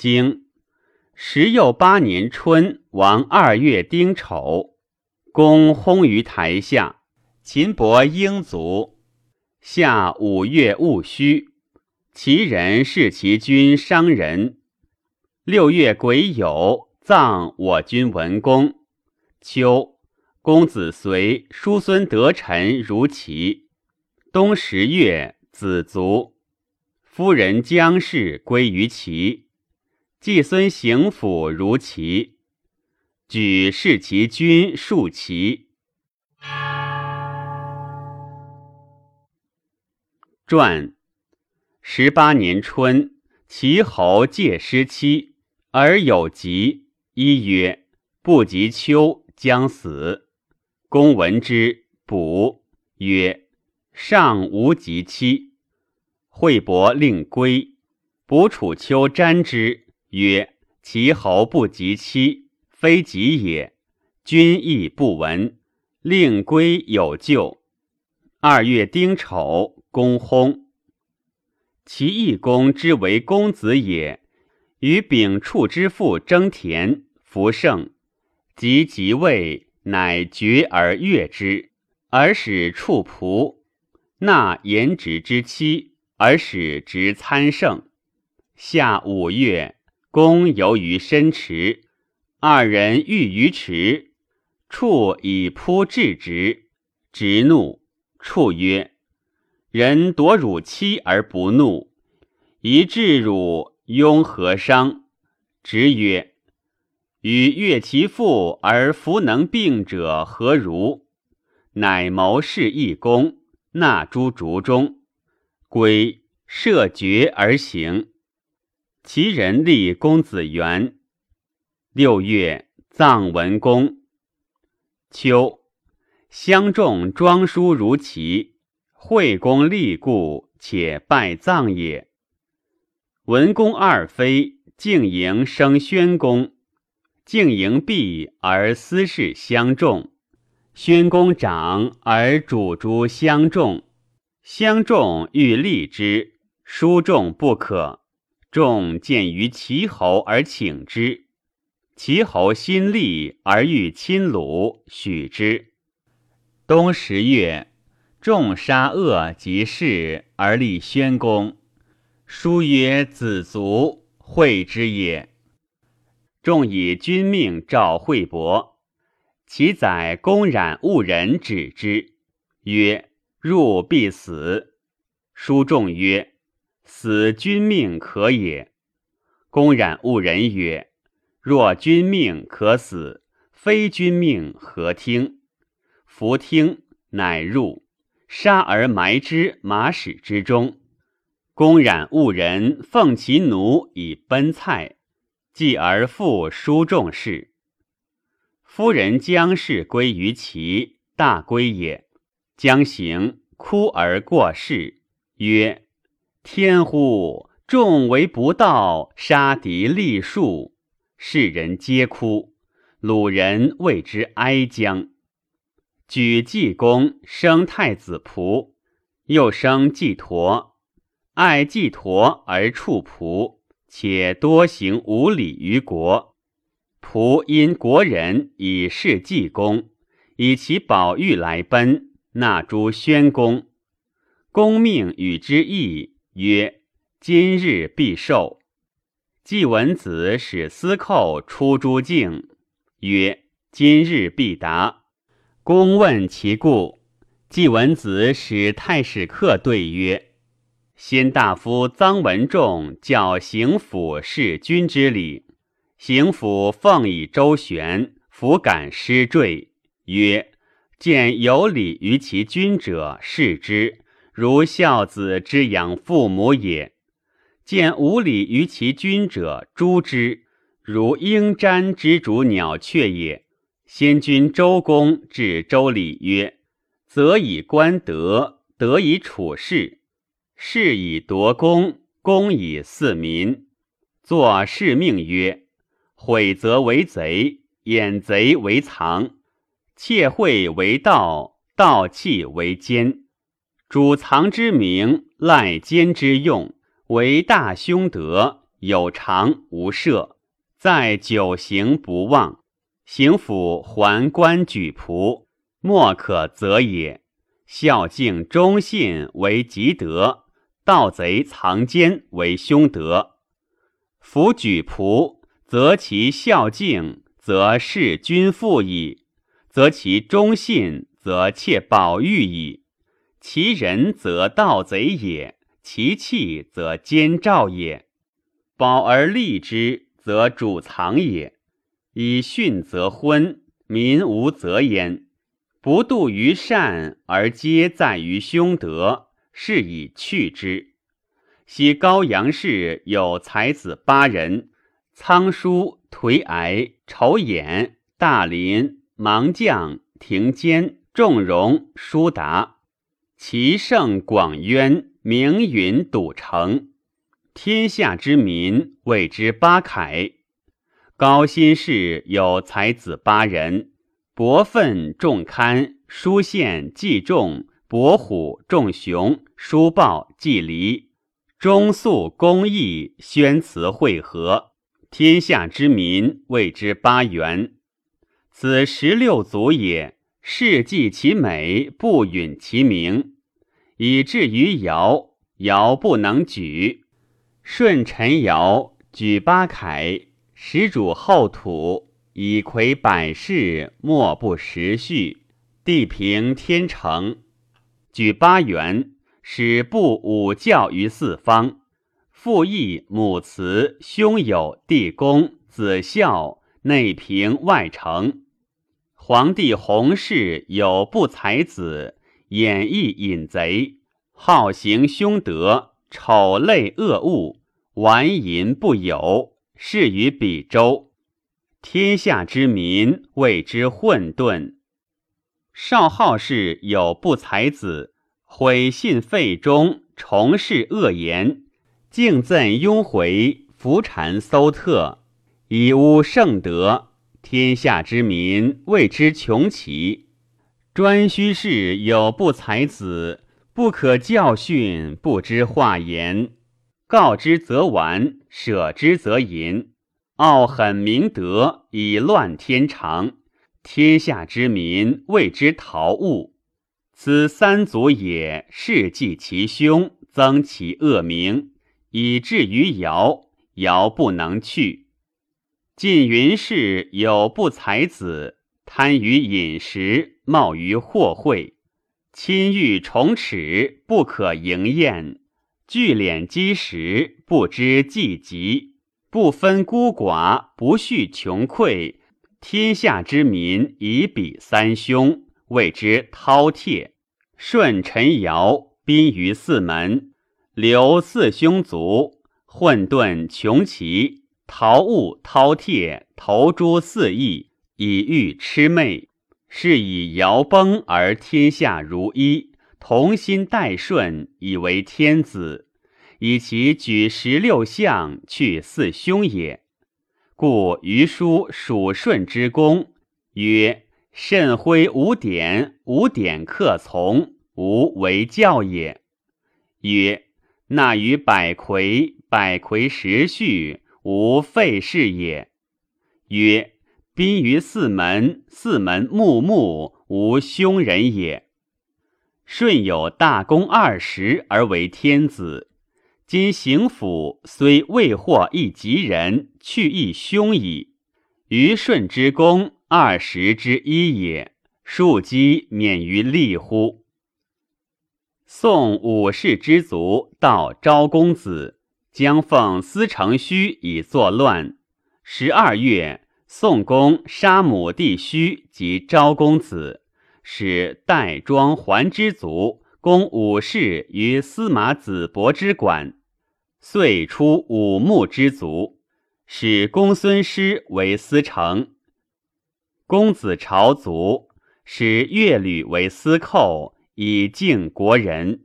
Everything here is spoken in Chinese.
经十又八年春，王二月丁丑，公薨于台下。秦伯英卒。夏五月戊戌，其人弑其君伤人。六月癸酉，葬我君文公。秋，公子随叔孙得臣如齐。冬十月，子卒。夫人姜氏归于齐。季孙行府如齐。举视其君数齐。传十八年春，齐侯借失妻，而有疾，医曰：“不及秋，将死。”公闻之，卜曰：“尚无及期。”惠伯令归，卜楚秋瞻之，曰：“其侯不及妻，非吉也。君亦不闻，令归有咎。”二月丁丑。公薨，其义公之为公子也，与丙处之父争田，福盛，及即位，乃决而悦之，而使处仆，纳颜直之妻，而使执参圣。夏五月，公游于深池，二人遇于池，处以扑置之，直怒，处曰。人夺汝妻而不怒，一至汝庸何伤？直曰：“与悦其父而弗能病者何如？”乃谋士一公，纳诸竹中，归设绝而行。其人立公子元。六月，葬文公。秋，相众庄书如齐。惠公立故，且拜葬也。文公二妃，敬迎生宣公，敬迎毕而私事相众。宣公长而主诸相众，相众欲立之，书众不可。众见于齐侯而请之，齐侯心立而欲亲鲁，许之。冬十月。众杀恶及士而立宣公，书曰：“子卒，惠之也。”众以君命召惠伯，其宰公冉误人止之，曰：“入必死。”书众曰：“死君命可也。”公冉误人曰：“若君命可死，非君命何听？”弗听，乃入。杀而埋之马矢之中，公冉误人奉其奴以奔蔡，继而复书众事。夫人将氏归于齐，大归也。将行哭而过世，曰：“天乎！众为不道，杀敌立树。”世人皆哭，鲁人为之哀将。举济公生太子仆，又生季陀，爱季陀而处仆，且多行无礼于国。仆因国人以事季公，以其宝玉来奔，纳诸宣公。公命与之议曰：“今日必受。”季文子使司寇出诸境，曰：“今日必达。”公问其故，季文子使太史客对曰：“先大夫臧文仲教行府事君之礼，行府奉以周旋，弗敢失坠。曰：见有礼于其君者，视之，如孝子之养父母也；见无礼于其君者，诛之，如鹰瞻之逐鸟雀也。”先君周公至周礼曰：“则以观德，德以处事，事以夺功，功以祀民。作事命曰：毁则为贼，掩贼为藏，窃贿为盗，盗窃为奸。主藏之名，赖奸之用，为大凶德，有常无赦，在九行不忘。行府还官举仆，莫可责也。孝敬忠信为吉德，盗贼藏奸为凶德。夫举仆，则其孝敬，则事君父矣；则其忠信，则妾宝玉矣。其人则盗贼也，其器则奸诈也。保而立之，则主藏也。以训则昏，民无则焉。不度于善，而皆在于凶德，是以去之。昔高阳氏有才子八人：仓叔、颓癌、丑眼、大林、盲将、庭坚、仲荣、叔达。其盛广渊，名允笃诚，天下之民谓之八楷。高辛氏有才子八人：伯奋、仲堪、叔献、季仲、伯虎、仲熊、叔豹、季离。忠肃公义，宣辞会和，天下之民谓之八元。此十六族也。世纪其美，不允其名，以至于尧，尧不能举。舜臣尧举八楷。始主后土，以魁百世，莫不时序。地平天成，举八元，使布五教于四方。父义母慈，兄友弟恭，子孝，内平外成。皇帝弘氏有不才子，演义隐贼，好行凶德，丑类恶物，玩淫不有。是于比周，天下之民谓之混沌。少昊氏有不才子，毁信废忠，重事恶言，敬赠雍回，伏禅搜特，以污圣德。天下之民谓之穷奇。颛顼氏有不才子，不可教训，不知化言。告之则完，舍之则淫，傲狠明德，以乱天常。天下之民谓之陶物。此三族也，世继其凶，增其恶名，以至于尧。尧不能去。晋云氏有不才子，贪于饮食，冒于祸会，亲欲宠齿，不可迎宴。聚敛积食，不知济急；不分孤寡，不恤穷匮。天下之民以比三凶，谓之饕餮。舜臣尧宾于四门，留四凶卒，混沌穷奇，陶物饕餮，投诸四邑，以欲魑魅。是以尧崩而天下如一。同心代顺，以为天子，以其举十六相去四凶也。故余书属舜之功，曰：“慎徽无典，无典克从，无为教也。”曰：“纳于百魁，百魁时序，无废事也。”曰：“宾于四门，四门穆穆，无凶人也。”舜有大功二十而为天子，今行府虽未获一吉人，去亦凶矣。于舜之功二十之一也，庶几免于利乎？宋武氏之族到昭公子，将奉司成虚以作乱。十二月，宋公杀母弟虚及昭公子。使代庄还之族攻武氏于司马子伯之馆，遂出武穆之族，使公孙师为司成。公子朝族，使乐吕为司寇，以敬国人。